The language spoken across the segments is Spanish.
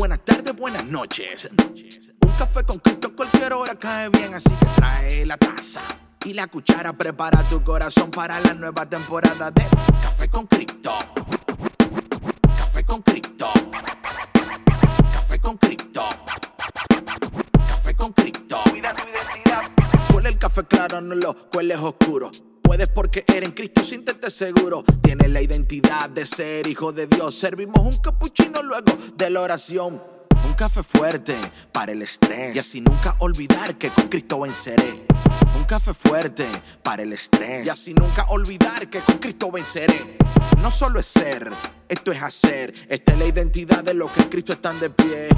buenas tardes, buenas noches. Un café con Cristo cualquier hora cae bien, así que trae la taza y la cuchara. Prepara tu corazón para la nueva temporada de Café con Cristo. Café con Cristo. Café con Cristo. Café con Cristo. Cuida tu identidad. Huele el café claro, no lo cueles oscuro. Puedes porque eres en Cristo, siéntete seguro. Tienes la identidad de ser hijo de Dios. Servimos un capuchino luego de la oración. Un café fuerte para el estrés. Y así nunca olvidar que con Cristo venceré. Un café fuerte para el estrés. Y así nunca olvidar que con Cristo venceré. No solo es ser, esto es hacer. Esta es la identidad de los que en Cristo están de pie.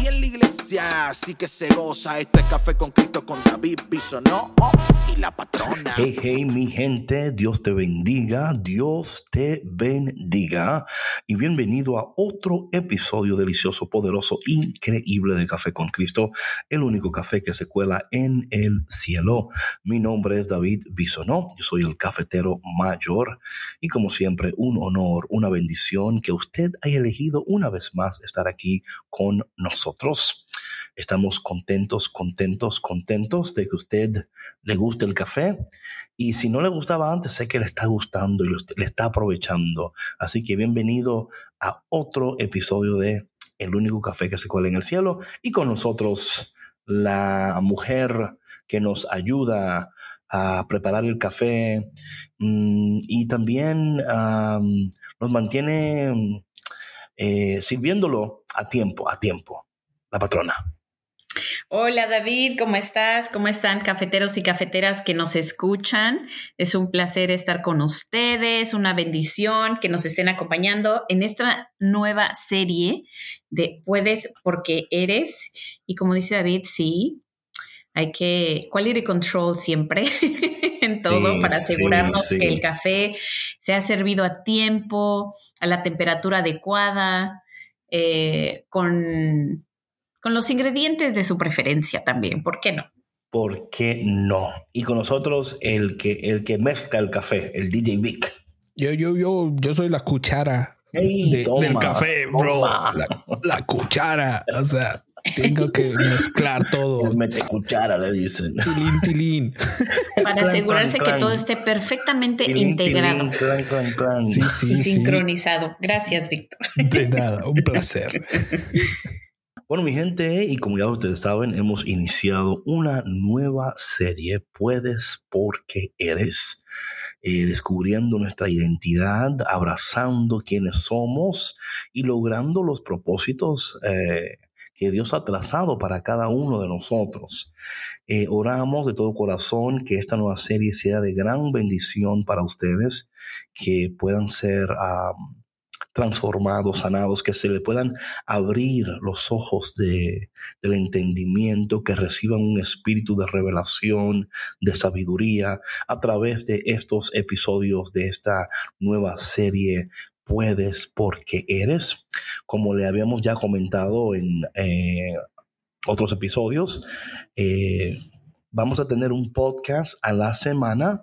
Y en la iglesia sí que se goza. Esto es café con Cristo con David Bisonó oh, y la patrona. Hey, hey, mi gente, Dios te bendiga, Dios te bendiga. Y bienvenido a otro episodio delicioso, poderoso, increíble de Café con Cristo, el único café que se cuela en el cielo. Mi nombre es David Bisonó, yo soy el cafetero mayor y como siempre, un honor, una bendición que usted haya elegido una vez más estar aquí con nosotros. Estamos contentos, contentos, contentos de que usted le guste el café. Y si no le gustaba antes, sé que le está gustando y le está aprovechando. Así que bienvenido a otro episodio de El único café que se cuela en el cielo. Y con nosotros la mujer que nos ayuda a preparar el café mm, y también nos mantiene eh, sirviéndolo a tiempo, a tiempo, la patrona. Hola David, ¿cómo estás? ¿Cómo están cafeteros y cafeteras que nos escuchan? Es un placer estar con ustedes, una bendición que nos estén acompañando en esta nueva serie de Puedes porque eres. Y como dice David, sí, hay que quality control siempre en todo para asegurarnos que el café se ha servido a tiempo, a la temperatura adecuada, eh, con, con los ingredientes de su preferencia también. ¿Por qué no? ¿Por qué no? Y con nosotros el que, el que mezcla el café, el DJ Vic. Yo, yo, yo, yo soy la cuchara del café, bro. La, la, cuchara. O sea, tengo que mezclar todo. Mete cuchara, le dicen. Tilín, tilín. Para asegurarse que todo esté perfectamente integrado. sí, sí, y sincronizado. Gracias, Víctor. De nada, un placer. Bueno, mi gente, y como ya ustedes saben, hemos iniciado una nueva serie, Puedes porque eres. Eh, descubriendo nuestra identidad, abrazando quienes somos y logrando los propósitos eh, que Dios ha trazado para cada uno de nosotros. Eh, oramos de todo corazón que esta nueva serie sea de gran bendición para ustedes, que puedan ser transformados, sanados, que se le puedan abrir los ojos de, del entendimiento, que reciban un espíritu de revelación, de sabiduría a través de estos episodios de esta nueva serie puedes porque eres. Como le habíamos ya comentado en eh, otros episodios, eh, vamos a tener un podcast a la semana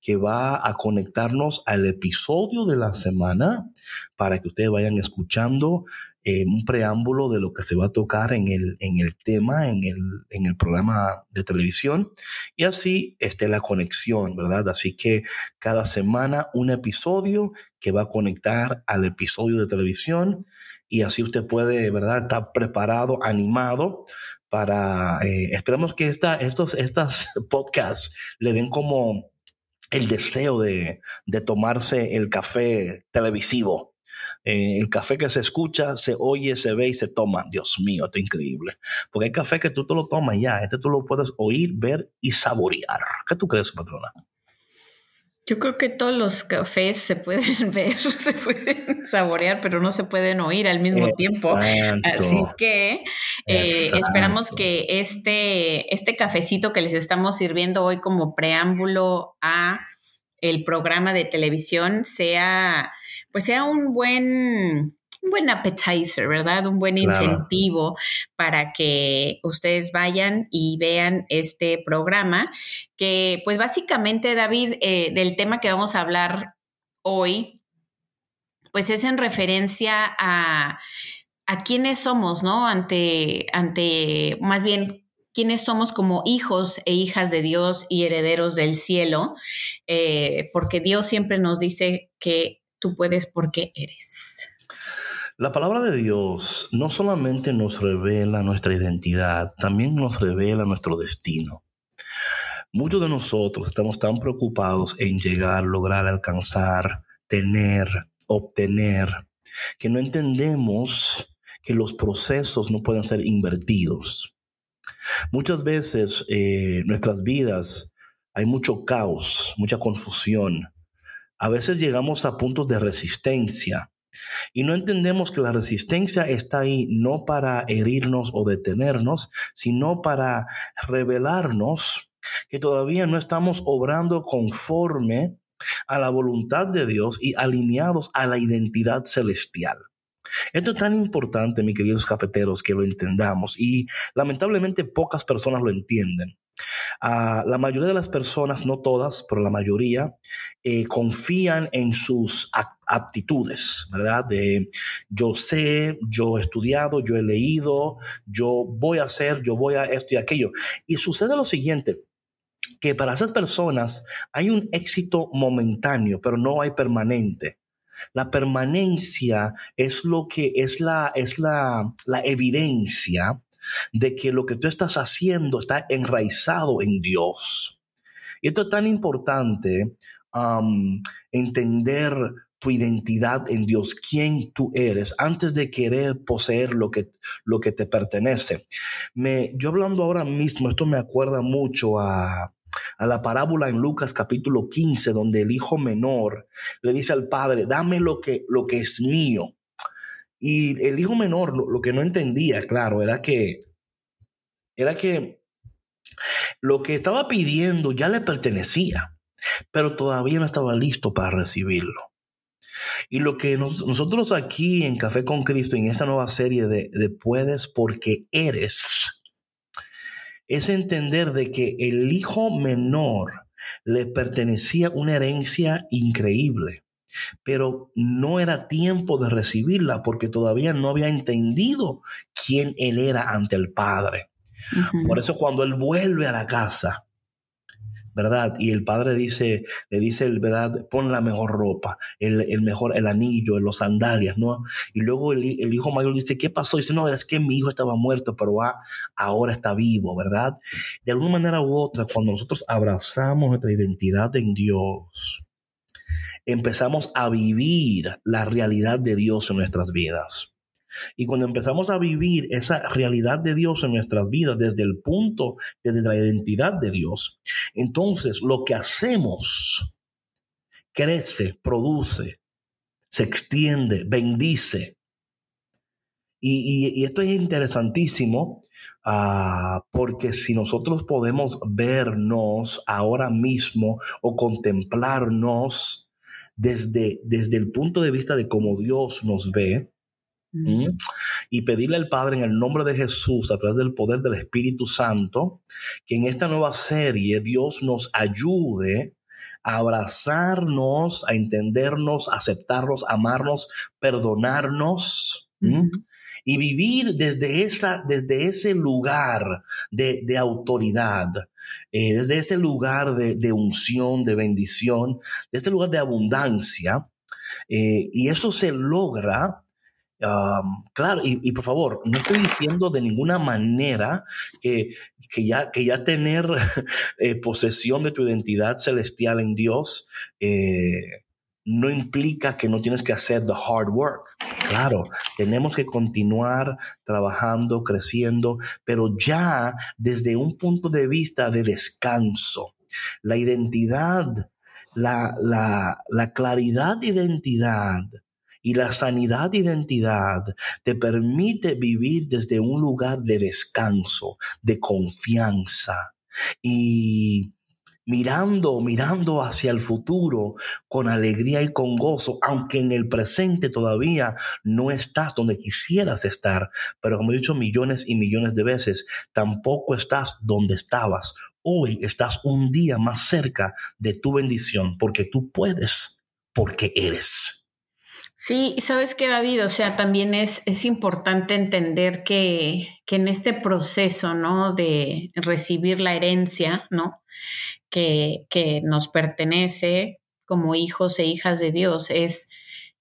que va a conectarnos al episodio de la semana para que ustedes vayan escuchando eh, un preámbulo de lo que se va a tocar en el, en el tema, en el, en el programa de televisión y así esté la conexión, ¿verdad? Así que cada semana un episodio que va a conectar al episodio de televisión y así usted puede, ¿verdad?, estar preparado, animado para, eh, esperamos que esta, estos, estas podcasts le den como el deseo de, tomarse el café televisivo. Eh, el café que se escucha, se oye, se ve y se toma. Dios mío, esto es increíble. Porque hay café que tú te lo tomas ya. Este tú lo puedes oír, ver y saborear. ¿Qué tú crees, patrona? Yo creo que todos los cafés se pueden ver, se pueden saborear, pero no se pueden oír al mismo tiempo. Así que eh, esperamos que este, este cafecito que les estamos sirviendo hoy como preámbulo a el programa de televisión sea, pues sea un buen un buen appetizer, ¿verdad? Un buen incentivo para que ustedes vayan y vean este programa, que pues básicamente, David, eh, del tema que vamos a hablar hoy, pues es en referencia a a quiénes somos, ¿no? Ante, ante, más bien, quiénes somos como hijos e hijas de Dios y herederos del cielo, eh, porque Dios siempre nos dice que tú puedes porque eres. La palabra de Dios no solamente nos revela nuestra identidad, también nos revela nuestro destino. Muchos de nosotros estamos tan preocupados en llegar, lograr, alcanzar, tener, obtener, que no entendemos que los procesos no pueden ser invertidos. Muchas veces en eh, nuestras vidas hay mucho caos, mucha confusión. A veces llegamos a puntos de resistencia y no entendemos que la resistencia está ahí no para herirnos o detenernos, sino para revelarnos que todavía no estamos obrando conforme a la voluntad de Dios y alineados a la identidad celestial. Esto es tan importante, mis queridos cafeteros, que lo entendamos y lamentablemente pocas personas lo entienden. Ah, la mayoría de las personas, no todas, pero la mayoría, eh, confían en sus aptitudes, ¿verdad? De yo sé, yo he estudiado, yo he leído, yo voy a hacer, yo voy a esto y aquello. Y sucede lo siguiente, que para esas personas hay un éxito momentáneo, pero no hay permanente. La permanencia es lo que es la, es la, la evidencia de que lo que tú estás haciendo está enraizado en Dios. Y esto es tan importante um, entender tu identidad en Dios, quién tú eres, antes de querer poseer lo que, lo que te pertenece. Me, yo hablando ahora mismo, esto me acuerda mucho a, a la parábola en Lucas capítulo 15, donde el hijo menor le dice al padre, dame lo que, lo que es mío. Y el hijo menor lo, que no entendía, claro, era que, era que lo que estaba pidiendo ya le pertenecía, pero todavía no estaba listo para recibirlo. Y lo que nosotros aquí en Café con Cristo, en esta nueva serie de, de Puedes porque eres, es entender de que el hijo menor le pertenecía una herencia increíble, pero no era tiempo de recibirla porque todavía no había entendido quién él era ante el Padre. Por eso cuando él vuelve a la casa, ¿verdad? Y el padre dice, le dice, ¿verdad? Pon la mejor ropa, el, mejor, el anillo, los sandalias, ¿no? Y luego el, hijo mayor dice, ¿qué pasó? dice, no, es que mi hijo estaba muerto, pero ahora está vivo, ¿verdad? De alguna manera u otra, cuando nosotros abrazamos nuestra identidad en Dios, empezamos a vivir la realidad de Dios en nuestras vidas. Y cuando empezamos a vivir esa realidad de Dios en nuestras vidas desde el punto, desde la identidad de Dios, entonces lo que hacemos crece, produce, se extiende, bendice. Y, esto es interesantísimo ah, porque si nosotros podemos vernos ahora mismo o contemplarnos desde, desde el punto de vista de cómo Dios nos ve, y pedirle al Padre en el nombre de Jesús, a través del poder del Espíritu Santo, que en esta nueva serie Dios nos ayude a abrazarnos, a entendernos, a aceptarnos, amarnos, perdonarnos. Y vivir desde, esa, desde ese lugar de, autoridad, eh, desde ese lugar de, unción, de bendición, de este lugar de abundancia. Eh, y eso se logra claro, y, por favor, no estoy diciendo de ninguna manera que, que ya, que ya tener eh, posesión de tu identidad celestial en Dios eh, no implica que no tienes que hacer the hard work. Claro, tenemos que continuar trabajando, creciendo, pero ya desde un punto de vista de descanso. La identidad, la, la, la claridad de identidad y la sanidad de identidad te permite vivir desde un lugar de descanso, de confianza y mirando, mirando hacia el futuro con alegría y con gozo, aunque en el presente todavía no estás donde quisieras estar, pero como he dicho millones y millones de veces, tampoco estás donde estabas. Hoy estás un día más cerca de tu bendición porque tú puedes, porque eres. Sí, sabes que David, o sea, también es, es importante entender que, que, en este proceso, ¿no? De recibir la herencia, ¿no? Que, nos pertenece como hijos e hijas de Dios, es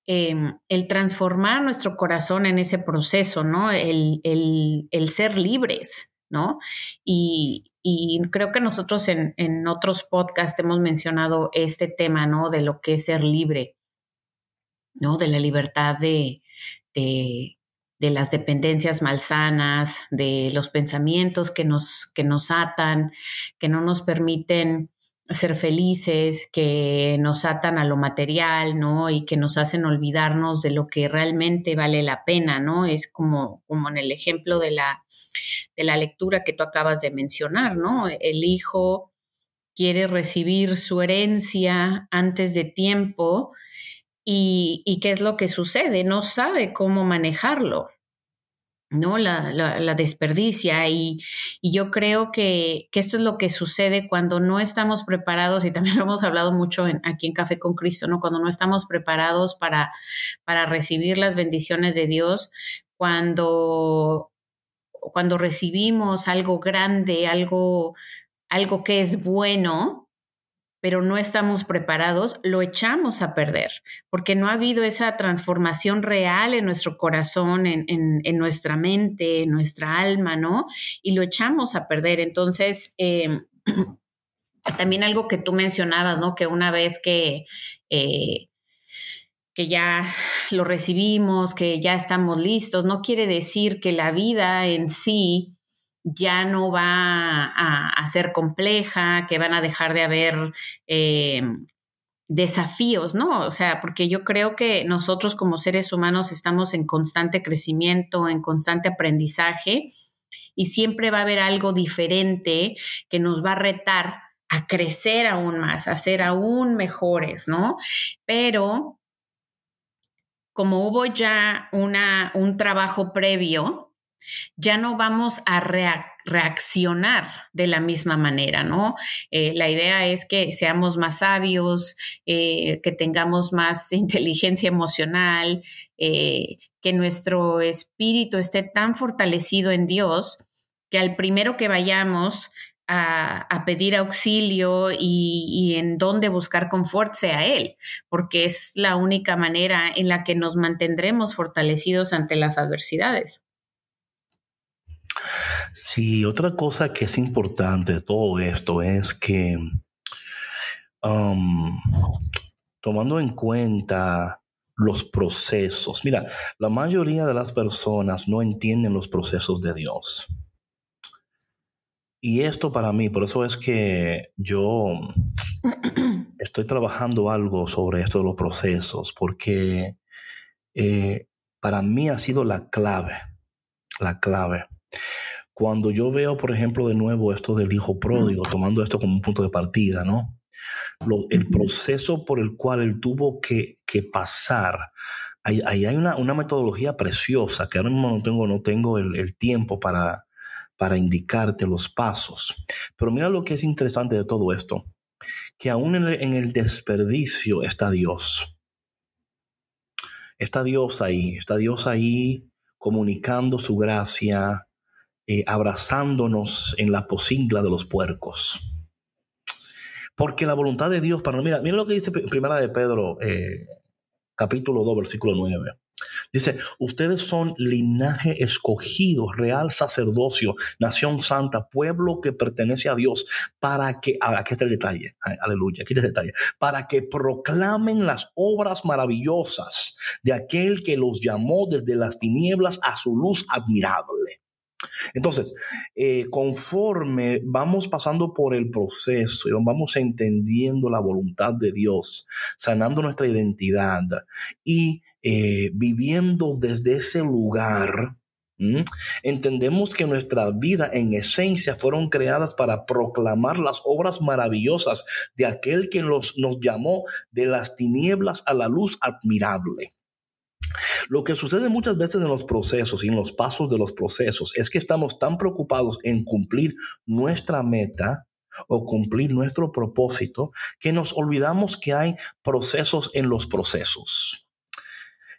em, el transformar nuestro corazón en ese proceso, ¿no? El, el, el ser libres, ¿no? Y, y creo que nosotros en, en, otros podcasts hemos mencionado este tema, ¿no? De lo que es ser libre. ¿no? De la libertad de, de, las dependencias malsanas, de los pensamientos que nos, que nos atan, que no nos permiten ser felices, que nos atan a lo material, ¿no? Y que nos hacen olvidarnos de lo que realmente vale la pena, ¿no? Es como, como en el ejemplo de la, de la lectura que tú acabas de mencionar, ¿no? El hijo quiere recibir su herencia antes de tiempo y, qué es lo que sucede, no sabe cómo manejarlo, ¿no? La, la, desperdicia y, y, yo creo que, que, esto es lo que sucede cuando no estamos preparados y también lo hemos hablado mucho aquí en Café con Cristo, ¿no? Cuando no estamos preparados para, para recibir las bendiciones de Dios, cuando, cuando recibimos algo grande, algo, algo que es bueno, pero no estamos preparados, lo echamos a perder, porque no ha habido esa transformación real en nuestro corazón, en, nuestra mente, en nuestra alma, ¿no? Y lo echamos a perder. Entonces, em, también algo que tú mencionabas, ¿no? Que una vez que... Eh, que ya lo recibimos, que ya estamos listos, no quiere decir que la vida en sí ya no va a, ser compleja, que van a dejar de haber eh, desafíos, ¿no? O sea, porque yo creo que nosotros como seres humanos estamos en constante crecimiento, en constante aprendizaje y siempre va a haber algo diferente que nos va a retar a crecer aún más, a ser aún mejores, ¿no? Pero como hubo ya una, un trabajo previo, ya no vamos a reaccionar de la misma manera, ¿no? Eh, la idea es que seamos más sabios, eh, que tengamos más inteligencia emocional, eh, que nuestro espíritu esté tan fortalecido en Dios que al primero que vayamos a, pedir auxilio y, y, en dónde buscar confort sea Él, porque es la única manera en la que nos mantendremos fortalecidos ante las adversidades. Sí, otra cosa que es importante de todo esto es que um, tomando en cuenta los procesos, mira, la mayoría de las personas no entienden los procesos de Dios. Y esto para mí, por eso es que yo estoy trabajando algo sobre esto de los procesos, porque eh, para mí ha sido la clave, la clave. Cuando yo veo, por ejemplo, de nuevo esto del hijo pródigo, tomando esto como un punto de partida, ¿no? el proceso por el cual él tuvo que, pasar, ahí, hay una, metodología preciosa que ahora mismo no tengo, no tengo el, tiempo para, para indicarte los pasos. Pero mira lo que es interesante de todo esto, que aún en el, en el desperdicio está Dios. Está Dios ahí, está Dios ahí comunicando su gracia, eh, abrazándonos en la posingla de los puercos. Porque la voluntad de Dios, para mira, mira lo que dice Primera de Pedro, eh, capítulo 2, versículo 9. Dice, ustedes son linaje escogido, real sacerdocio, nación santa, pueblo que pertenece a Dios, para que, ah, aquí está el detalle, aleluya, aquí está el detalle, para que proclamen las obras maravillosas de aquel que los llamó desde las tinieblas a su luz admirable. Entonces, eh, conforme vamos pasando por el proceso y vamos entendiendo la voluntad de Dios, sanando nuestra identidad y eh, viviendo desde ese lugar, entendemos que nuestras vidas en esencia fueron creadas para proclamar las obras maravillosas de aquel que nos llamó de las tinieblas a la luz admirable. Lo que sucede muchas veces en los procesos y en los pasos de los procesos es que estamos tan preocupados en cumplir nuestra meta o cumplir nuestro propósito que nos olvidamos que hay procesos en los procesos.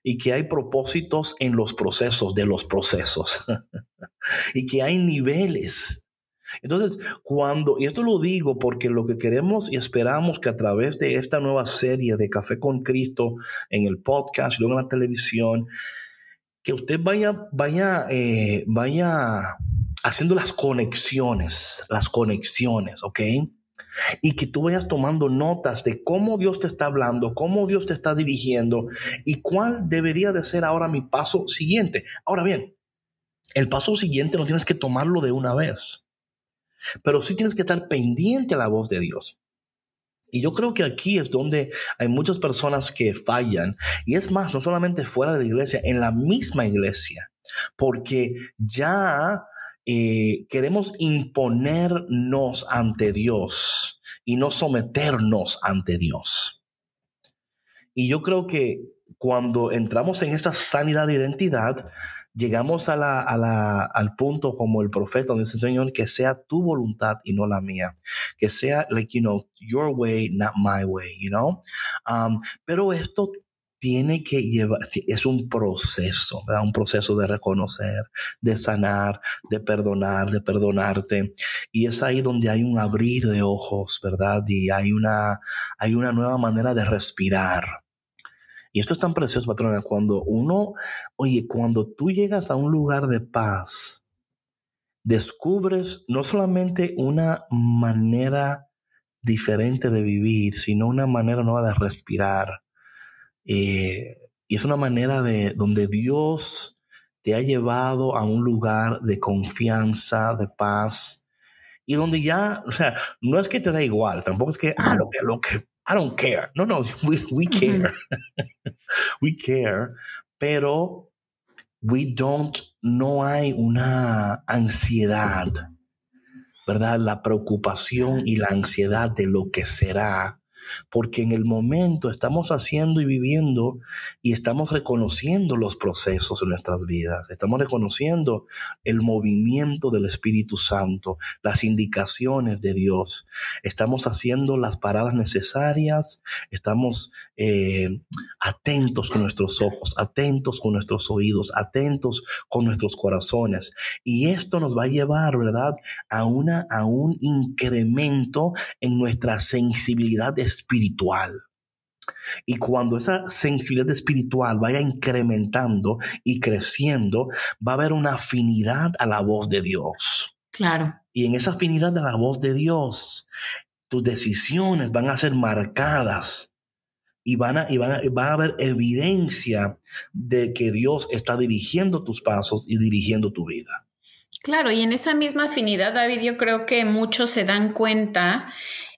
y que hay propósitos en los procesos de los procesos y que hay niveles. Entonces, cuando, y esto lo digo porque lo que queremos y esperamos que a través de esta nueva serie de Café con Cristo en el podcast y luego en la televisión, que usted vaya, vaya, eh, vaya haciendo las conexiones, las conexiones, ¿ok? Y que tú vayas tomando notas de cómo Dios te está hablando, cómo Dios te está dirigiendo y cuál debería de ser ahora mi paso siguiente. Ahora bien, el paso siguiente no tienes que tomarlo de una vez, pero sí tienes que estar pendiente a la voz de Dios. Y yo creo que aquí es donde hay muchas personas que fallan. Y es más, no solamente fuera de la iglesia, en la misma iglesia. Porque ya eh, queremos imponernos ante Dios y no someternos ante Dios. Y yo creo que cuando entramos en esta sanidad de identidad, llegamos a la, a la, al punto como el profeta donde dice, Señor, que sea tu voluntad y no la mía. Que sea, like, you know, your way, not my way, you know. Um, pero esto tiene que llevar, es un proceso, ¿verdad? un proceso de reconocer, de sanar, de perdonar, de perdonarte. Y es ahí donde hay un abrir de ojos, ¿verdad? Y hay una, hay una nueva manera de respirar. Y esto es tan precioso, patrona, cuando uno, oye, cuando tú llegas a un lugar de paz, descubres no solamente una manera diferente de vivir, sino una manera nueva de respirar. Eh, y es una manera de donde Dios te ha llevado a un lugar de confianza, de paz, y donde ya, o sea, no es que te da igual, tampoco es que, ah, lo que, lo que I don't care. No, no, we, we care. we care, pero we don't, no hay una ansiedad, ¿verdad? La preocupación y la ansiedad de lo que será porque en el momento estamos haciendo y viviendo y estamos reconociendo los procesos en nuestras vidas, estamos reconociendo el movimiento del Espíritu Santo, las indicaciones de Dios, estamos haciendo las paradas necesarias, estamos eh, atentos con nuestros ojos, atentos con nuestros oídos, atentos con nuestros corazones. Y esto nos va a llevar, ¿verdad?, a, una, a un incremento en nuestra sensibilidad espiritual. Y cuando esa sensibilidad espiritual vaya incrementando y creciendo, va a haber una afinidad a la voz de Dios. Claro. Y en esa afinidad a la voz de Dios, tus decisiones van a ser marcadas y van a, y van a, va a haber evidencia de que Dios está dirigiendo tus pasos y dirigiendo tu vida. Claro, y en esa misma afinidad, David, yo creo que muchos se dan cuenta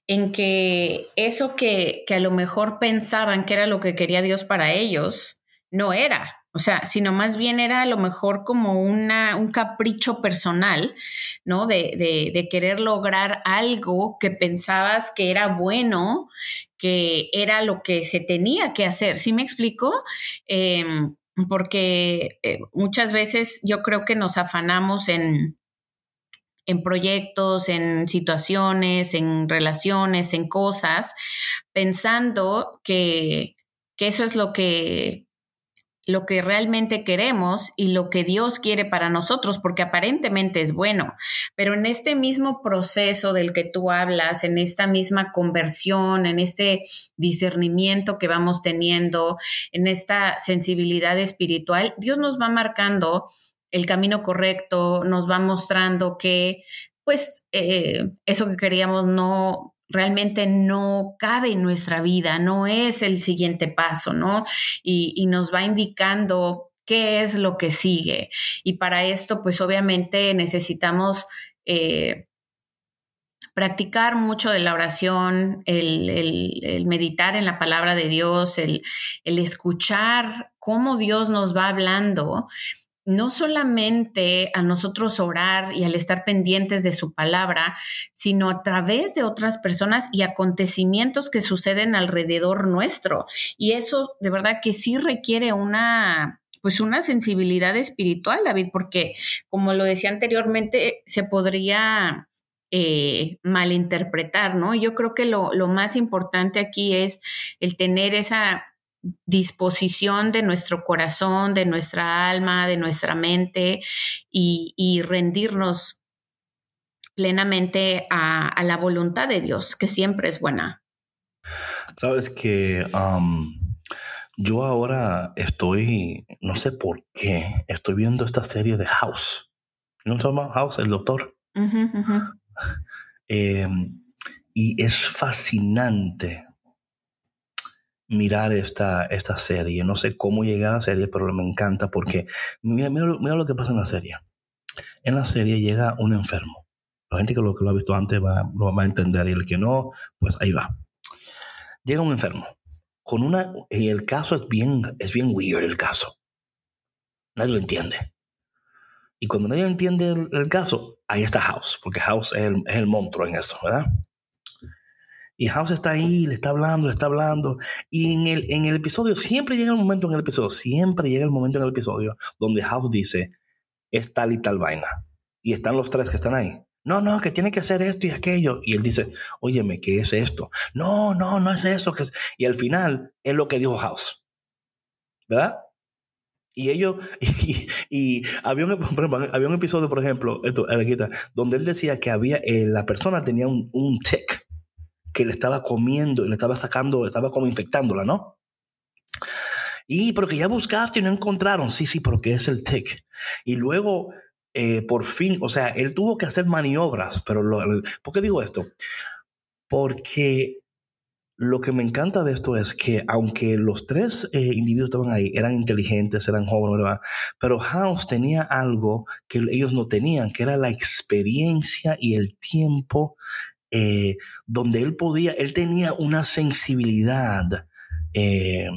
en que eso que, que, a lo mejor pensaban que era lo que quería Dios para ellos, no era. O sea, sino más bien era a lo mejor como una, un capricho personal, ¿no? De, de, de querer lograr algo que pensabas que era bueno, que era lo que se tenía que hacer. ¿Sí me explico? Eh, porque eh, muchas veces yo creo que nos afanamos en, en proyectos, en situaciones, en relaciones, en cosas, pensando que, que eso es lo que lo que realmente queremos y lo que Dios quiere para nosotros, porque aparentemente es bueno. Pero en este mismo proceso del que tú hablas, en esta misma conversión, en este discernimiento que vamos teniendo, en esta sensibilidad espiritual, Dios nos va marcando el camino correcto, nos va mostrando que pues eh, eso que queríamos no realmente no cabe en nuestra vida, no es el siguiente paso, ¿no? Y, nos va indicando qué es lo que sigue. Y para esto, pues obviamente necesitamos eh, practicar mucho de la oración, el, el, meditar en la palabra de Dios, el, el escuchar cómo Dios nos va hablando no solamente a nosotros orar y al estar pendientes de su palabra, sino a través de otras personas y acontecimientos que suceden alrededor nuestro. Y eso de verdad que sí requiere una pues una sensibilidad espiritual, David, porque como lo decía anteriormente, se podría eh, malinterpretar, ¿no? Yo creo que lo, lo más importante aquí es el tener esa disposición de nuestro corazón, de nuestra alma, de nuestra mente y, rendirnos plenamente a, la voluntad de Dios, que siempre es buena. Sabes que um, yo ahora estoy, no sé por qué, estoy viendo esta serie de House. ¿No se llama House, el doctor? Em, y es fascinante mirar esta, esta serie. No sé cómo llegar a la serie, pero me encanta porque mira, mira, lo que pasa en la serie. En la serie llega un enfermo. La gente que lo, que lo ha visto antes va, lo va a entender y el que no, pues ahí va. Llega un enfermo. Con una, y el caso es bien, es bien weird el caso. Nadie lo entiende. Y cuando nadie entiende el, caso, ahí está House, porque House es el, es el monstruo en eso, ¿verdad? Y House está ahí, le está hablando, le está hablando. Y en el, en el episodio, siempre llega el momento en el episodio, siempre llega el momento en el episodio donde House dice, es tal y tal vaina. Y están los tres que están ahí. No, no, que tiene que hacer esto y aquello. Y él dice, óyeme, ¿qué es esto? No, no, no es. Que Y al final es lo que dijo House. ¿Verdad? Y ellos, y, había, un, había un episodio, por ejemplo, esto, donde él decía que había, eh, la persona tenía un, un tic que le estaba comiendo le estaba sacando, estaba como infectándola, ¿no? Y porque ya buscaste y no encontraron, sí, sí, porque es el tic. Y luego, eh, por fin, o sea, él tuvo que hacer maniobras, pero ¿por qué digo esto? Porque lo que me encanta de esto es que aunque los tres eh, individuos estaban ahí, eran inteligentes, eran jóvenes, pero House tenía algo que ellos no tenían, que era la experiencia y el tiempo eh, donde él podía, él tenía una sensibilidad. Eh,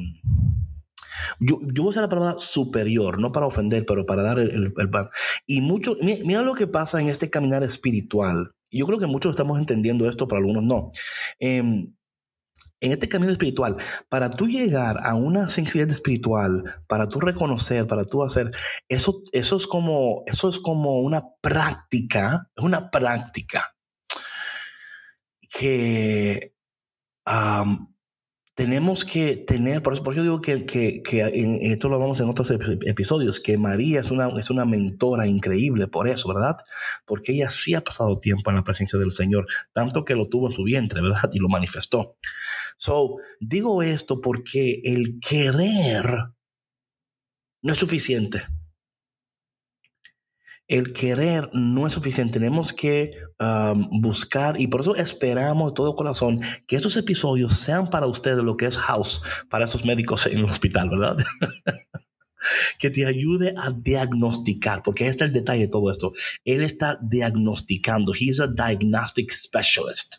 yo, yo, voy a usar la palabra superior, no para ofender, pero para dar el, pan. Y mucho, mira, lo que pasa en este caminar espiritual. Yo creo que muchos estamos entendiendo esto, pero algunos no. Em, en este camino espiritual, para tú llegar a una sensibilidad espiritual, para tú reconocer, para tú hacer, eso, eso, es, como, eso es como una práctica, es una práctica que tenemos que tener, por eso, por yo digo que, que, esto lo vamos en otros episodios, que María es una, es una mentora increíble por eso, ¿verdad? Porque ella sí ha pasado tiempo en la presencia del Señor, tanto que lo tuvo en su vientre, ¿verdad? Y lo manifestó. So, digo esto porque el querer no es suficiente el querer no es suficiente. Tenemos que um, buscar y por eso esperamos de todo corazón que estos episodios sean para ustedes lo que es house para esos médicos en el hospital, ¿verdad? que te ayude a diagnosticar, porque este es el detalle de todo esto. Él está diagnosticando. He's a diagnostic specialist.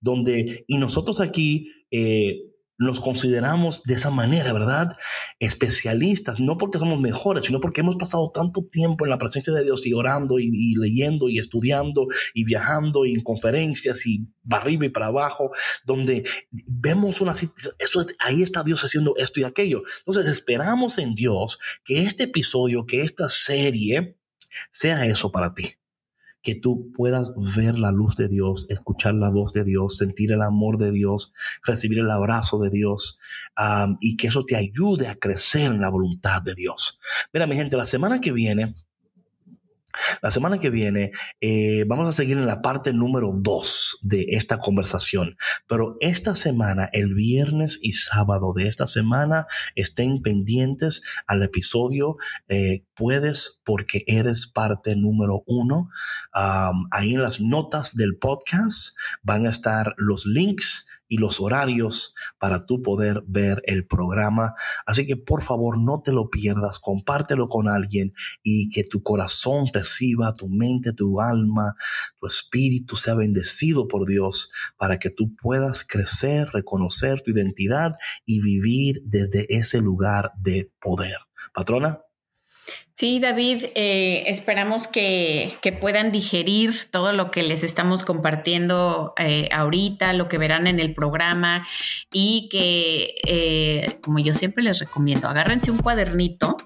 Donde, y nosotros aquí, eh, nos consideramos de esa manera, ¿verdad? Especialistas, no porque somos mejores, sino porque hemos pasado tanto tiempo en la presencia de Dios y orando y, leyendo y estudiando y viajando y en conferencias y para arriba y para abajo, donde vemos una eso ahí está Dios haciendo esto y aquello. Entonces esperamos en Dios que este episodio, que esta serie sea eso para ti que tú puedas ver la luz de Dios, escuchar la voz de Dios, sentir el amor de Dios, recibir el abrazo de Dios y que eso te ayude a crecer en la voluntad de Dios. Mira, mi gente, la semana que viene la semana que viene eh, vamos a seguir en la parte número dos de esta conversación, pero esta semana, el viernes y sábado de esta semana, estén pendientes al episodio eh, Puedes porque eres parte número uno. ahí en las notas del podcast van a estar los links y los horarios para tú poder ver el programa. Así que por favor no te lo pierdas, compártelo con alguien y que tu corazón reciba, tu mente, tu alma, tu espíritu sea bendecido por Dios para que tú puedas crecer, reconocer tu identidad y vivir desde ese lugar de poder. Patrona. Sí, David, eh, esperamos que, puedan digerir todo lo que les estamos compartiendo eh, ahorita, lo que verán en el programa y que, eh, como yo siempre les recomiendo, agárrense un cuadernito,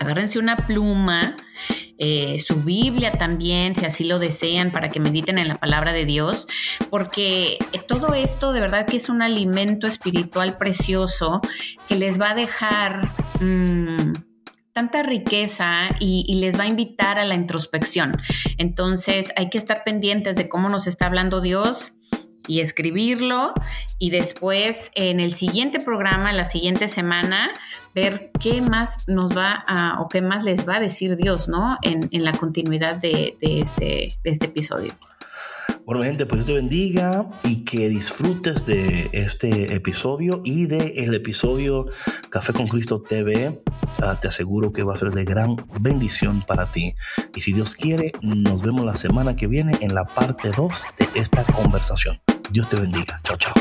agárrense una pluma su Biblia también, si así lo desean, para que mediten en la palabra de Dios, porque todo esto de verdad que es un alimento espiritual precioso que les va a dejar... Mm, tanta riqueza y, les va a invitar a la introspección. Entonces hay que estar pendientes de cómo nos está hablando Dios y escribirlo y después en el siguiente programa, la siguiente semana, ver qué más nos va a, o qué más les va a decir Dios, ¿no? En, la continuidad de, este, de este episodio. Bueno, gente, pues Dios te bendiga y que disfrutes de este episodio y de el episodio Café con Cristo TV. Ah, te aseguro que va a ser de gran bendición para ti. Y si Dios quiere, nos vemos la semana que viene en la parte 2 de esta conversación. Dios te bendiga. Chao, chao.